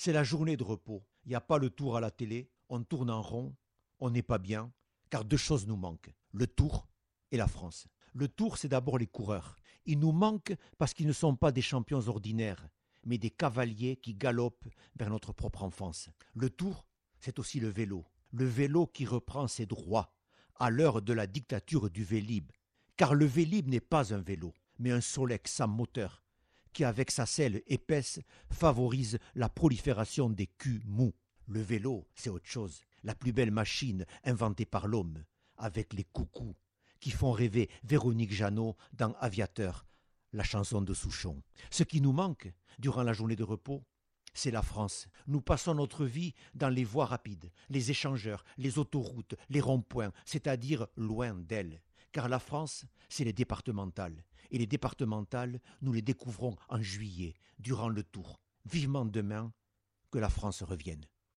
C'est la journée de repos. Il n'y a pas le tour à la télé. On tourne en rond. On n'est pas bien. Car deux choses nous manquent. Le tour et la France. Le tour, c'est d'abord les coureurs. Ils nous manquent parce qu'ils ne sont pas des champions ordinaires, mais des cavaliers qui galopent vers notre propre enfance. Le tour, c'est aussi le vélo. Le vélo qui reprend ses droits à l'heure de la dictature du Vélib. Car le Vélib n'est pas un vélo, mais un Solex sans moteur, qui avec sa selle épaisse favorise la prolifération des culs mous. Le vélo, c'est autre chose, la plus belle machine inventée par l'homme, avec les coucous qui font rêver Véronique Jeannot dans Aviateur, la chanson de Souchon. Ce qui nous manque durant la journée de repos, c'est la France. Nous passons notre vie dans les voies rapides, les échangeurs, les autoroutes, les ronds-points, c'est-à-dire loin d'elle. Car la France, c'est les départementales. Et les départementales, nous les découvrons en juillet, durant le tour. Vivement demain que la France revienne.